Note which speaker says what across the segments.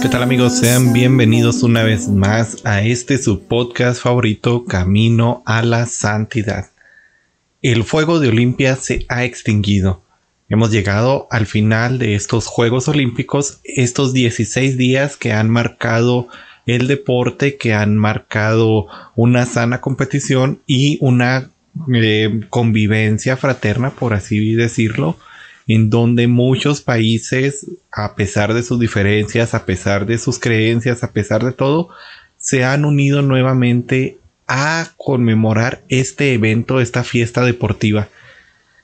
Speaker 1: ¿Qué tal amigos? Sean bienvenidos una vez más a este su podcast favorito, Camino a la Santidad. El fuego de Olimpia se ha extinguido. Hemos llegado al final de estos Juegos Olímpicos, estos 16 días que han marcado el deporte, que han marcado una sana competición y una eh, convivencia fraterna, por así decirlo, en donde muchos países, a pesar de sus diferencias, a pesar de sus creencias, a pesar de todo, se han unido nuevamente a conmemorar este evento, esta fiesta deportiva.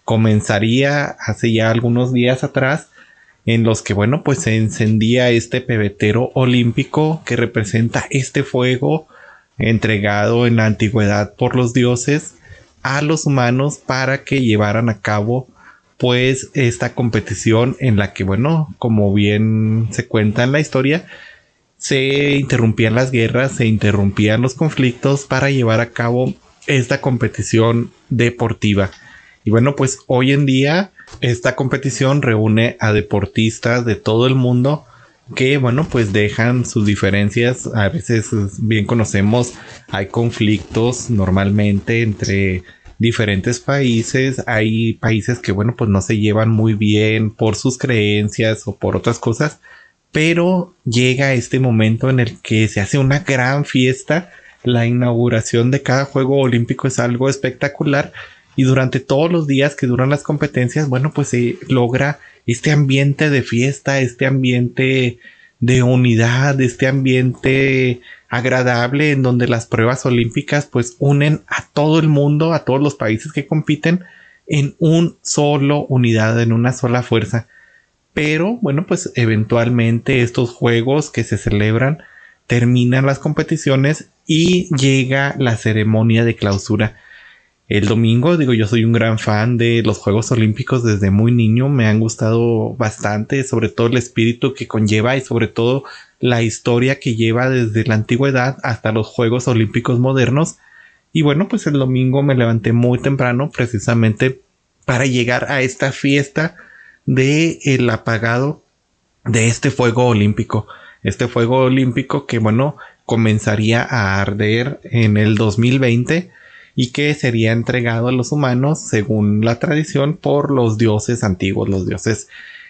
Speaker 1: Comenzaría hace ya algunos días atrás en los que, bueno, pues se encendía este pebetero olímpico que representa este fuego entregado en la antigüedad por los dioses a los humanos para que llevaran a cabo pues esta competición en la que bueno como bien se cuenta en la historia se interrumpían las guerras se interrumpían los conflictos para llevar a cabo esta competición deportiva. Y bueno pues hoy en día esta competición reúne a deportistas de todo el mundo que bueno pues dejan sus diferencias. A veces bien conocemos hay conflictos normalmente entre diferentes países. Hay países que bueno pues no se llevan muy bien por sus creencias o por otras cosas pero llega este momento en el que se hace una gran fiesta. La inauguración de cada juego olímpico es algo espectacular y durante todos los días que duran las competencias bueno pues se logra este ambiente de fiesta, este ambiente de unidad, este ambiente agradable en donde las pruebas olímpicas pues unen a todo el mundo, a todos los países que compiten en un solo unidad, en una sola fuerza. Pero bueno, pues eventualmente estos juegos que se celebran terminan las competiciones y llega la ceremonia de clausura el domingo. Digo, yo soy un gran fan de los Juegos Olímpicos desde muy niño. Me han gustado bastante, sobre todo el espíritu que conlleva y sobre todo la historia que lleva desde la antigüedad hasta los Juegos Olímpicos modernos. Y bueno, pues el domingo me levanté muy temprano precisamente para llegar a esta fiesta de el apagado de este fuego olímpico. Este fuego olímpico que bueno, comenzaría a arder en el 2020 y que sería entregado a los humanos según la tradición por los dioses antiguos, los dioses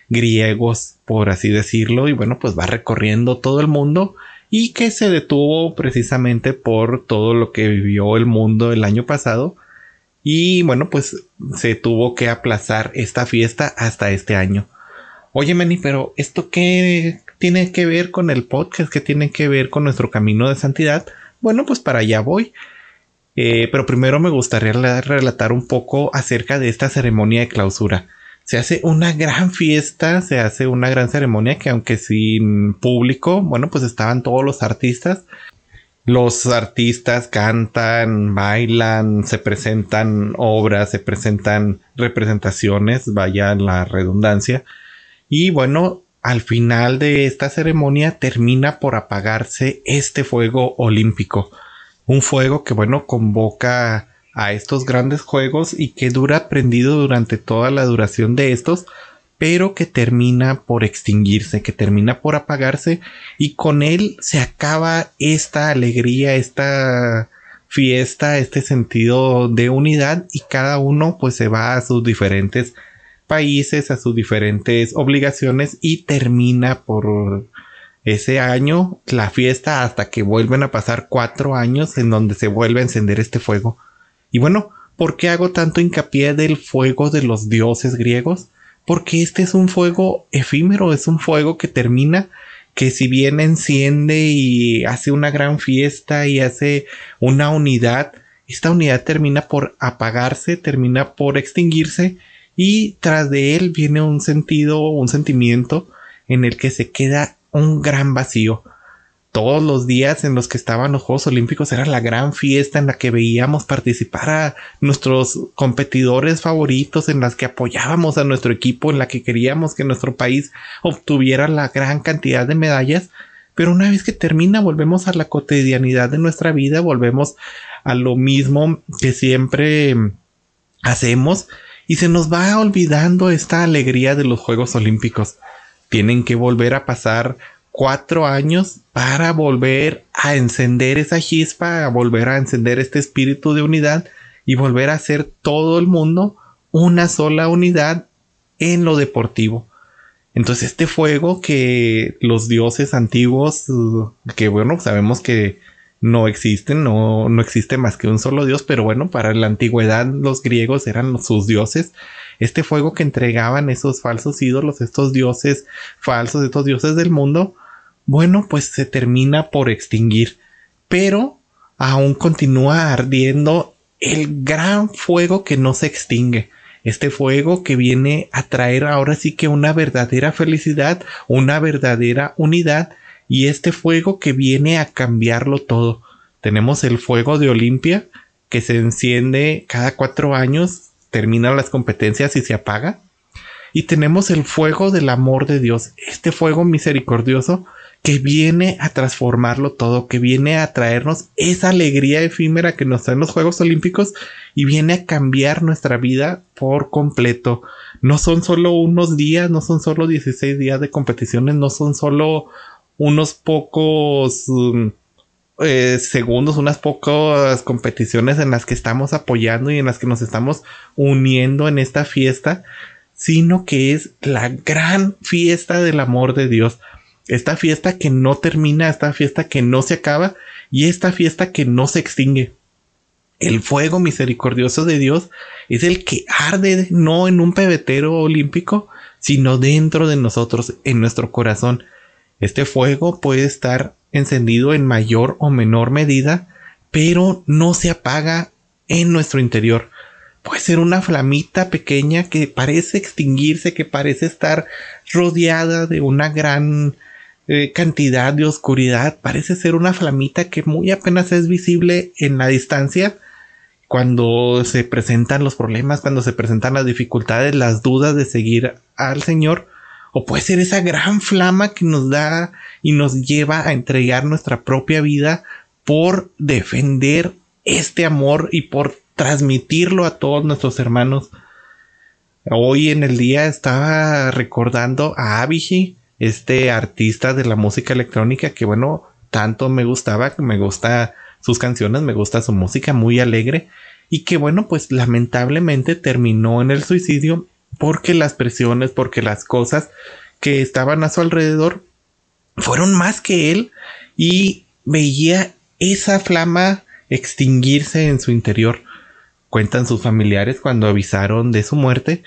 Speaker 1: griegos, por así decirlo, y bueno, pues va recorriendo todo el mundo y que se detuvo precisamente por todo lo que vivió el mundo el año pasado y bueno, pues se tuvo que aplazar esta fiesta hasta este año. Oye, Meni, pero ¿esto qué tiene que ver con el podcast? ¿Qué tiene que ver con nuestro camino de santidad? Bueno, pues para allá voy. Eh, pero primero me gustaría relatar un poco acerca de esta ceremonia de clausura. Se hace una gran fiesta, se hace una gran ceremonia que aunque sin público, bueno, pues estaban todos los artistas. Los artistas cantan, bailan, se presentan obras, se presentan representaciones, vaya la redundancia. Y bueno, al final de esta ceremonia termina por apagarse este fuego olímpico un fuego que bueno convoca a estos grandes juegos y que dura prendido durante toda la duración de estos pero que termina por extinguirse, que termina por apagarse y con él se acaba esta alegría, esta fiesta, este sentido de unidad y cada uno pues se va a sus diferentes países, a sus diferentes obligaciones y termina por ese año la fiesta hasta que vuelven a pasar cuatro años en donde se vuelve a encender este fuego. Y bueno, ¿por qué hago tanto hincapié del fuego de los dioses griegos? Porque este es un fuego efímero, es un fuego que termina, que si bien enciende y hace una gran fiesta y hace una unidad, esta unidad termina por apagarse, termina por extinguirse y tras de él viene un sentido, un sentimiento en el que se queda un gran vacío. Todos los días en los que estaban los Juegos Olímpicos era la gran fiesta en la que veíamos participar a nuestros competidores favoritos, en las que apoyábamos a nuestro equipo, en la que queríamos que nuestro país obtuviera la gran cantidad de medallas. Pero una vez que termina, volvemos a la cotidianidad de nuestra vida, volvemos a lo mismo que siempre hacemos y se nos va olvidando esta alegría de los Juegos Olímpicos. Tienen que volver a pasar cuatro años para volver a encender esa chispa, a volver a encender este espíritu de unidad y volver a hacer todo el mundo una sola unidad en lo deportivo. Entonces este fuego que los dioses antiguos, que bueno, sabemos que no existen, no, no existe más que un solo dios, pero bueno, para la antigüedad los griegos eran sus dioses. Este fuego que entregaban esos falsos ídolos, estos dioses falsos, estos dioses del mundo, bueno, pues se termina por extinguir, pero aún continúa ardiendo el gran fuego que no se extingue. Este fuego que viene a traer ahora sí que una verdadera felicidad, una verdadera unidad y este fuego que viene a cambiarlo todo. Tenemos el fuego de Olimpia que se enciende cada cuatro años, terminan las competencias y se apaga. Y tenemos el fuego del amor de Dios, este fuego misericordioso que viene a transformarlo todo, que viene a traernos esa alegría efímera que nos traen los Juegos Olímpicos y viene a cambiar nuestra vida por completo. No son solo unos días, no son solo 16 días de competiciones, no son solo unos pocos um, eh, segundos, unas pocas competiciones en las que estamos apoyando y en las que nos estamos uniendo en esta fiesta, sino que es la gran fiesta del amor de Dios. Esta fiesta que no termina, esta fiesta que no se acaba y esta fiesta que no se extingue. El fuego misericordioso de Dios es el que arde no en un pebetero olímpico, sino dentro de nosotros, en nuestro corazón. Este fuego puede estar encendido en mayor o menor medida, pero no se apaga en nuestro interior. Puede ser una flamita pequeña que parece extinguirse, que parece estar rodeada de una gran eh, cantidad de oscuridad. Parece ser una flamita que muy apenas es visible en la distancia cuando se presentan los problemas, cuando se presentan las dificultades, las dudas de seguir al Señor o puede ser esa gran flama que nos da y nos lleva a entregar nuestra propia vida por defender este amor y por transmitirlo a todos nuestros hermanos. Hoy en el día estaba recordando a Avicii, este artista de la música electrónica que bueno, tanto me gustaba, que me gusta sus canciones, me gusta su música muy alegre y que bueno, pues lamentablemente terminó en el suicidio porque las presiones, porque las cosas que estaban a su alrededor fueron más que él y veía esa flama extinguirse en su interior. Cuentan sus familiares cuando avisaron de su muerte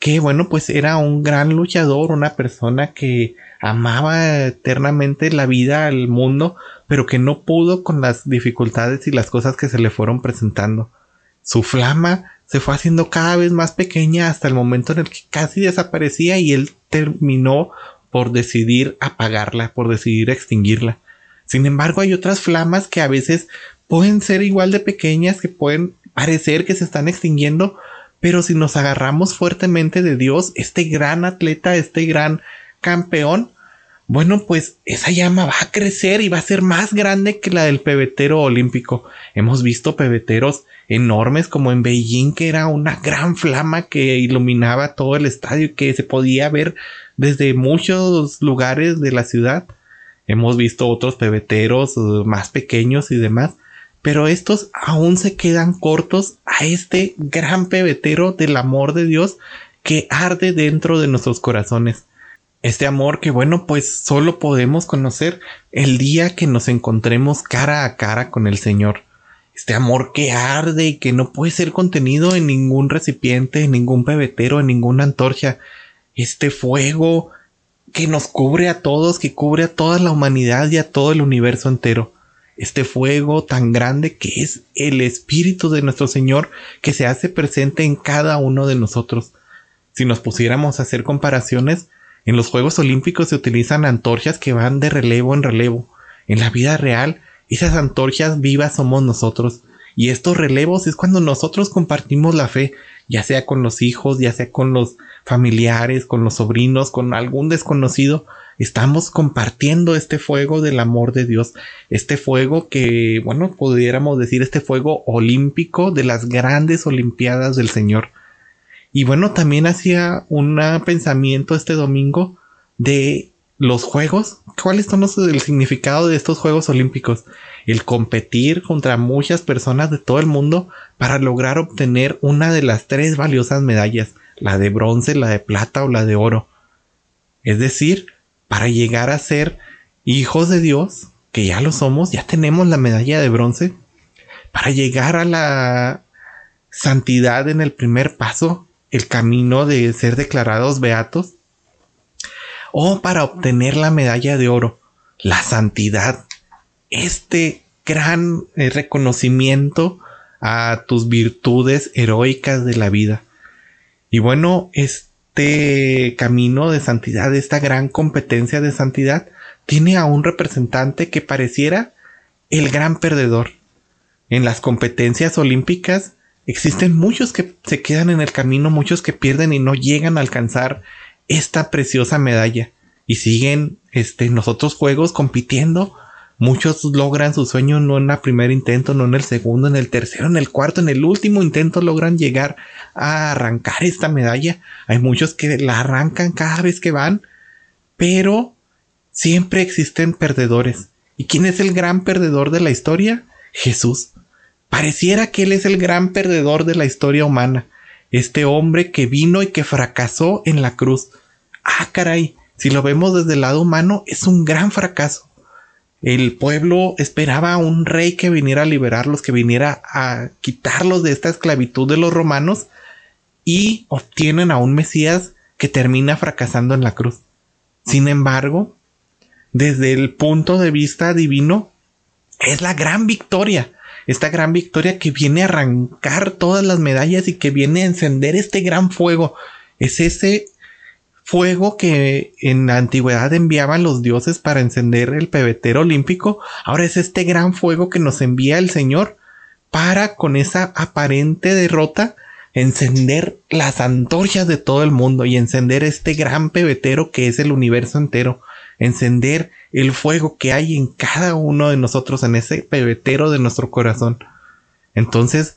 Speaker 1: que bueno pues era un gran luchador, una persona que amaba eternamente la vida, al mundo, pero que no pudo con las dificultades y las cosas que se le fueron presentando. Su flama se fue haciendo cada vez más pequeña hasta el momento en el que casi desaparecía y él terminó por decidir apagarla, por decidir extinguirla. Sin embargo, hay otras flamas que a veces pueden ser igual de pequeñas, que pueden parecer que se están extinguiendo, pero si nos agarramos fuertemente de Dios, este gran atleta, este gran campeón, bueno, pues esa llama va a crecer y va a ser más grande que la del pebetero olímpico. Hemos visto pebeteros enormes como en Beijing, que era una gran flama que iluminaba todo el estadio y que se podía ver desde muchos lugares de la ciudad. Hemos visto otros pebeteros eh, más pequeños y demás, pero estos aún se quedan cortos a este gran pebetero del amor de Dios que arde dentro de nuestros corazones. Este amor que bueno, pues solo podemos conocer el día que nos encontremos cara a cara con el Señor. Este amor que arde y que no puede ser contenido en ningún recipiente, en ningún pebetero, en ninguna antorcha. Este fuego que nos cubre a todos, que cubre a toda la humanidad y a todo el universo entero. Este fuego tan grande que es el Espíritu de nuestro Señor que se hace presente en cada uno de nosotros. Si nos pusiéramos a hacer comparaciones, En los Juegos Olímpicos se utilizan antorchas que van de relevo en relevo. En la vida real, esas antorchas vivas somos nosotros. Y estos relevos es cuando nosotros compartimos la fe, ya sea con los hijos, ya sea con los familiares, con los sobrinos, con algún desconocido, estamos compartiendo este fuego del amor de Dios, este fuego que, bueno, pudiéramos decir este fuego olímpico de las grandes Olimpiadas del Señor. Y bueno, también hacía un pensamiento este domingo de los juegos. ¿Cuáles son los, el significado de estos Juegos Olímpicos? El competir contra muchas personas de todo el mundo para lograr obtener una de las tres valiosas medallas, la de bronce, la de plata o la de oro. Es decir, para llegar a ser hijos de Dios, que ya lo somos, ya tenemos la medalla de bronce, para llegar a la santidad en el primer paso, el camino de ser declarados beatos, o para obtener la medalla de oro, la santidad, este gran eh, reconocimiento a tus virtudes heroicas de la vida. Y bueno, este camino de santidad, esta gran competencia de santidad, tiene a un representante que pareciera el gran perdedor. En las competencias olímpicas existen muchos que se quedan en el camino, muchos que pierden y no llegan a alcanzar esta preciosa medalla y siguen este, en los otros juegos compitiendo Muchos logran su sueño no en el primer intento, no en el segundo, en el tercero, en el cuarto, en el último intento logran llegar a arrancar esta medalla. Hay muchos que la arrancan cada vez que van, pero siempre existen perdedores. ¿Y quién es el gran perdedor de la historia? Jesús. Pareciera que Él es el gran perdedor de la historia humana. Este hombre que vino y que fracasó en la cruz. Ah, caray, si lo vemos desde el lado humano, es un gran fracaso. El pueblo esperaba a un rey que viniera a liberarlos, que viniera a quitarlos de esta esclavitud de los romanos y obtienen a un Mesías que termina fracasando en la cruz. Sin embargo, desde el punto de vista divino, es la gran victoria. Esta gran victoria que viene a arrancar todas las medallas y que viene a encender este gran fuego. Es ese fuego que en la antigüedad enviaban los dioses para encender el pebetero olímpico, ahora es este gran fuego que nos envía el Señor para con esa aparente derrota encender las antorchas de todo el mundo y encender este gran pebetero que es el universo entero, encender el fuego que hay en cada uno de nosotros, en ese pebetero de nuestro corazón. Entonces,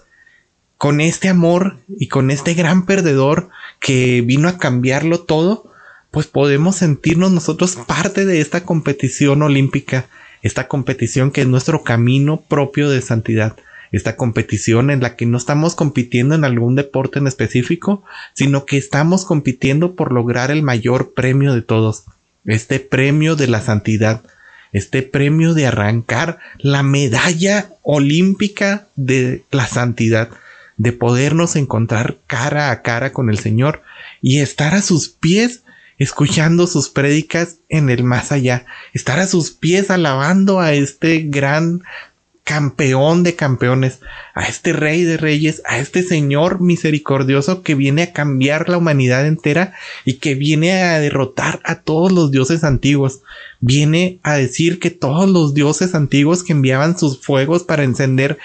Speaker 1: con este amor y con este gran perdedor que vino a cambiarlo todo, pues podemos sentirnos nosotros parte de esta competición olímpica, esta competición que es nuestro camino propio de santidad, esta competición en la que no estamos compitiendo en algún deporte en específico, sino que estamos compitiendo por lograr el mayor premio de todos, este premio de la santidad, este premio de arrancar la medalla olímpica de la santidad, de podernos encontrar cara a cara con el Señor y estar a sus pies escuchando sus prédicas en el más allá, estar a sus pies alabando a este gran campeón de campeones, a este rey de reyes, a este señor misericordioso que viene a cambiar la humanidad entera y que viene a derrotar a todos los dioses antiguos. Viene a decir que todos los dioses antiguos que enviaban sus fuegos para encender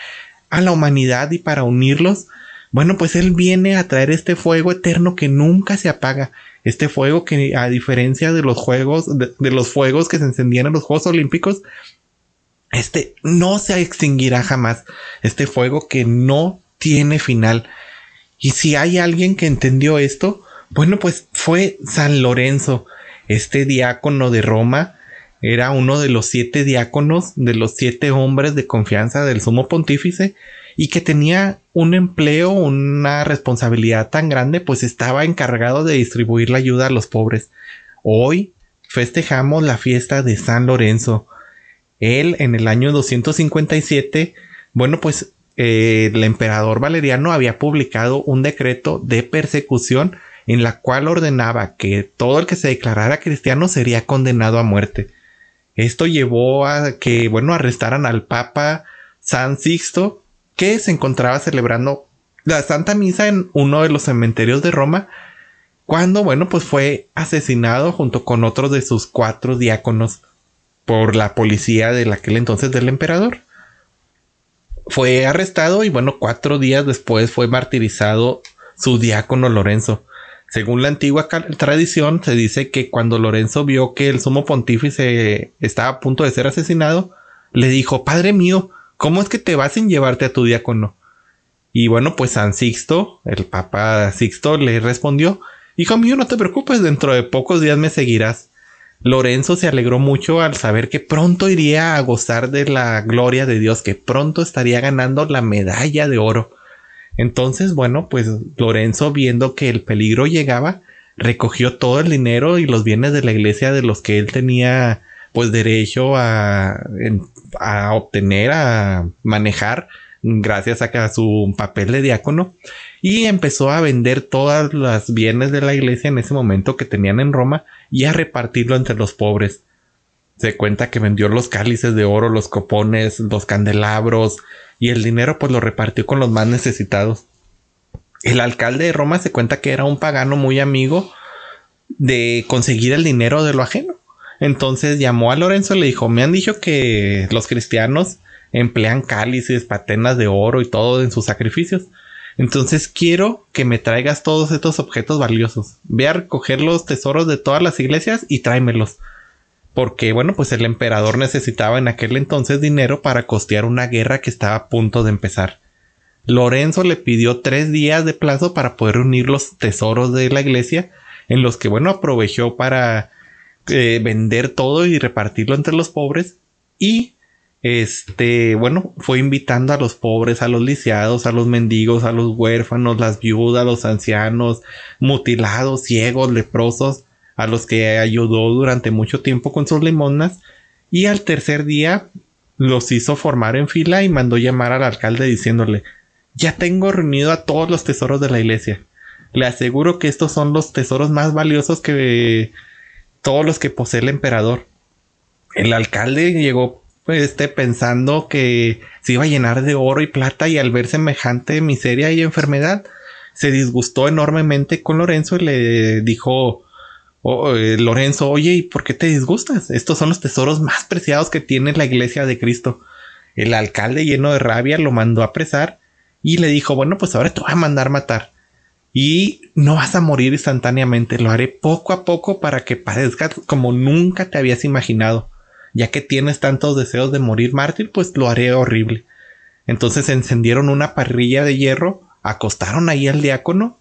Speaker 1: a la humanidad y para unirlos, bueno, pues Él viene a traer este fuego eterno que nunca se apaga. Este fuego que a diferencia de los juegos, de, los fuegos que se encendían en los Juegos Olímpicos, este no se extinguirá jamás. Este fuego que no tiene final. Y si hay alguien que entendió esto, bueno, pues fue San Lorenzo, este diácono de Roma, era uno de los siete diáconos, de los siete hombres de confianza del sumo pontífice, y que tenía un empleo, una responsabilidad tan grande, pues estaba encargado de distribuir la ayuda a los pobres. Hoy festejamos la fiesta de San Lorenzo. Él en el año 257, bueno, pues eh, el emperador Valeriano había publicado un decreto de persecución en la cual ordenaba que todo el que se declarara cristiano sería condenado a muerte. Esto llevó a que, bueno, arrestaran al Papa San Sixto que se encontraba celebrando la Santa Misa en uno de los cementerios de Roma cuando, bueno, pues fue asesinado junto con otros de sus cuatro diáconos por la policía de aquel entonces del emperador. Fue arrestado y bueno, cuatro días después fue martirizado su diácono Lorenzo. Según la antigua tradición, se dice que cuando Lorenzo vio que el sumo pontífice estaba a punto de ser asesinado, le dijo, Padre mío, ¿cómo es que te vas sin llevarte a tu diácono? Y bueno, pues San Sixto, el Papa Sixto, le respondió, Hijo mío, no te preocupes, dentro de pocos días me seguirás. Lorenzo se alegró mucho al saber que pronto iría a gozar de la gloria de Dios, que pronto estaría ganando la medalla de oro. Entonces, bueno, pues Lorenzo, viendo que el peligro llegaba, recogió todo el dinero y los bienes de la iglesia de los que él tenía pues derecho a, a obtener, a manejar gracias a, su papel de diácono y empezó a vender todas las bienes de la iglesia en ese momento que tenían en Roma y a repartirlo entre los pobres. Se cuenta que vendió los cálices de oro, los copones, los candelabros y el dinero pues lo repartió con los más necesitados. El alcalde de Roma se cuenta que era un pagano muy amigo de conseguir el dinero de lo ajeno. Entonces llamó a Lorenzo y le dijo, me han dicho que los cristianos emplean cálices, patenas de oro y todo en sus sacrificios. Entonces quiero que me traigas todos estos objetos valiosos. Ve a recoger los tesoros de todas las iglesias y tráemelos porque bueno, pues el emperador necesitaba en aquel entonces dinero para costear una guerra que estaba a punto de empezar. Lorenzo le pidió tres días de plazo para poder unir los tesoros de la iglesia, en los que bueno, aprovechó para eh, vender todo y repartirlo entre los pobres y este, bueno, fue invitando a los pobres, a los lisiados, a los mendigos, a los huérfanos, las viudas, los ancianos, mutilados, ciegos, leprosos, a los que ayudó durante mucho tiempo con sus limonas y al tercer día los hizo formar en fila y mandó llamar al alcalde diciéndole ya tengo reunido a todos los tesoros de la iglesia. Le aseguro que estos son los tesoros más valiosos que todos los que posee el emperador. El alcalde llegó este, pensando que se iba a llenar de oro y plata y al ver semejante miseria y enfermedad se disgustó enormemente con Lorenzo y le dijo eh, Lorenzo, oye, ¿y por qué te disgustas? Estos son los tesoros más preciados que tiene la iglesia de Cristo. El alcalde, lleno de rabia, lo mandó a apresar y le dijo, bueno, pues ahora te voy a mandar matar. Y no vas a morir instantáneamente, lo haré poco a poco para que padezcas como nunca te habías imaginado. Ya que tienes tantos deseos de morir mártir, pues lo haré horrible. Entonces encendieron una parrilla de hierro, acostaron ahí al diácono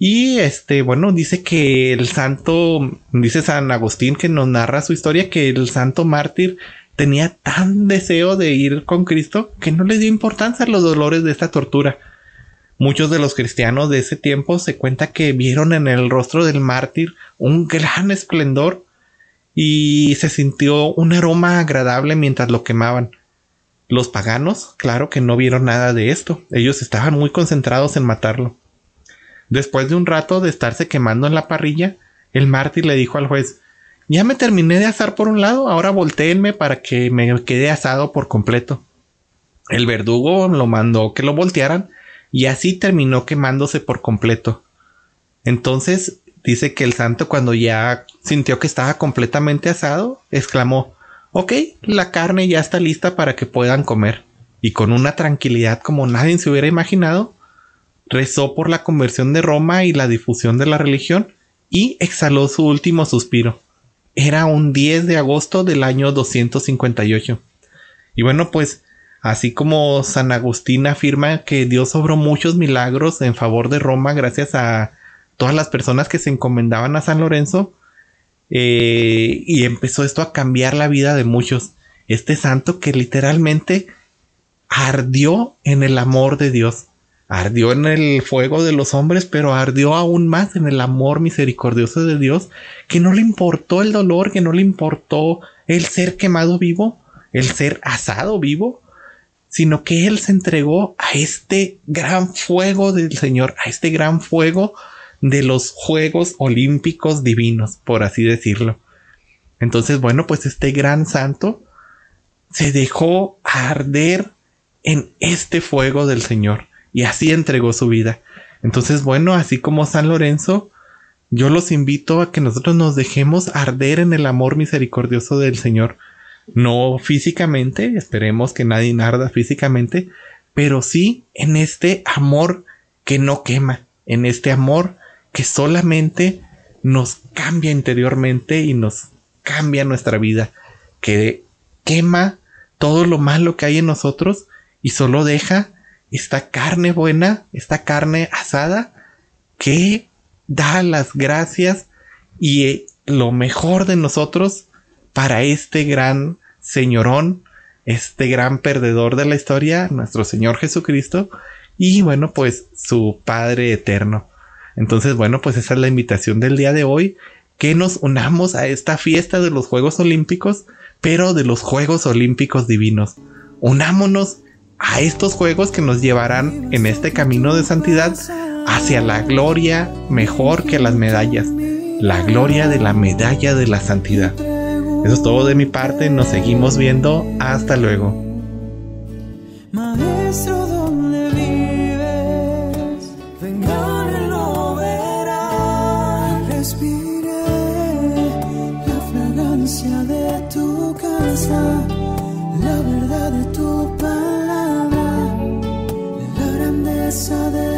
Speaker 1: y este, bueno, dice que el santo, dice San Agustín que nos narra su historia, que el santo mártir tenía tan deseo de ir con Cristo que no le dio importancia a los dolores de esta tortura. Muchos de los cristianos de ese tiempo se cuenta que vieron en el rostro del mártir un gran esplendor y se sintió un aroma agradable mientras lo quemaban. Los paganos, claro que no vieron nada de esto, ellos estaban muy concentrados en matarlo. Después de un rato de estarse quemando en la parrilla, el mártir le dijo al juez Ya me terminé de asar por un lado, ahora volteenme para que me quede asado por completo. El verdugo lo mandó que lo voltearan y así terminó quemándose por completo. Entonces dice que el santo cuando ya sintió que estaba completamente asado, exclamó Ok, la carne ya está lista para que puedan comer. Y con una tranquilidad como nadie se hubiera imaginado, rezó por la conversión de Roma y la difusión de la religión y exhaló su último suspiro. Era un 10 de agosto del año 258. Y bueno, pues así como San Agustín afirma que Dios obró muchos milagros en favor de Roma gracias a todas las personas que se encomendaban a San Lorenzo, eh, y empezó esto a cambiar la vida de muchos. Este santo que literalmente ardió en el amor de Dios ardió en el fuego de los hombres, pero ardió aún más en el amor misericordioso de Dios, que no le importó el dolor, que no le importó el ser quemado vivo, el ser asado vivo, sino que Él se entregó a este gran fuego del Señor, a este gran fuego de los Juegos Olímpicos Divinos, por así decirlo. Entonces, bueno, pues este gran santo se dejó arder en este fuego del Señor y así entregó su vida. Entonces, bueno, así como San Lorenzo, yo los invito a que nosotros nos dejemos arder en el amor misericordioso del Señor. No físicamente, esperemos que nadie arda físicamente, pero sí en este amor que no quema, en este amor que solamente nos cambia interiormente y nos cambia nuestra vida, que quema todo lo malo que hay en nosotros y solo deja esta carne buena, esta carne asada que da las gracias y eh, lo mejor de nosotros para este gran señorón, este gran perdedor de la historia, nuestro Señor Jesucristo, y bueno, pues su Padre eterno. Entonces, bueno, pues esa es la invitación del día de hoy, que nos unamos a esta fiesta de los Juegos Olímpicos, pero de los Juegos Olímpicos Divinos. Unámonos a estos Juegos que nos llevarán en este camino de santidad hacia la gloria mejor que las medallas, la gloria de la medalla de la santidad. Eso es todo de mi parte, nos seguimos viendo, hasta luego.
Speaker 2: La verdad de tu palabra, la grandeza de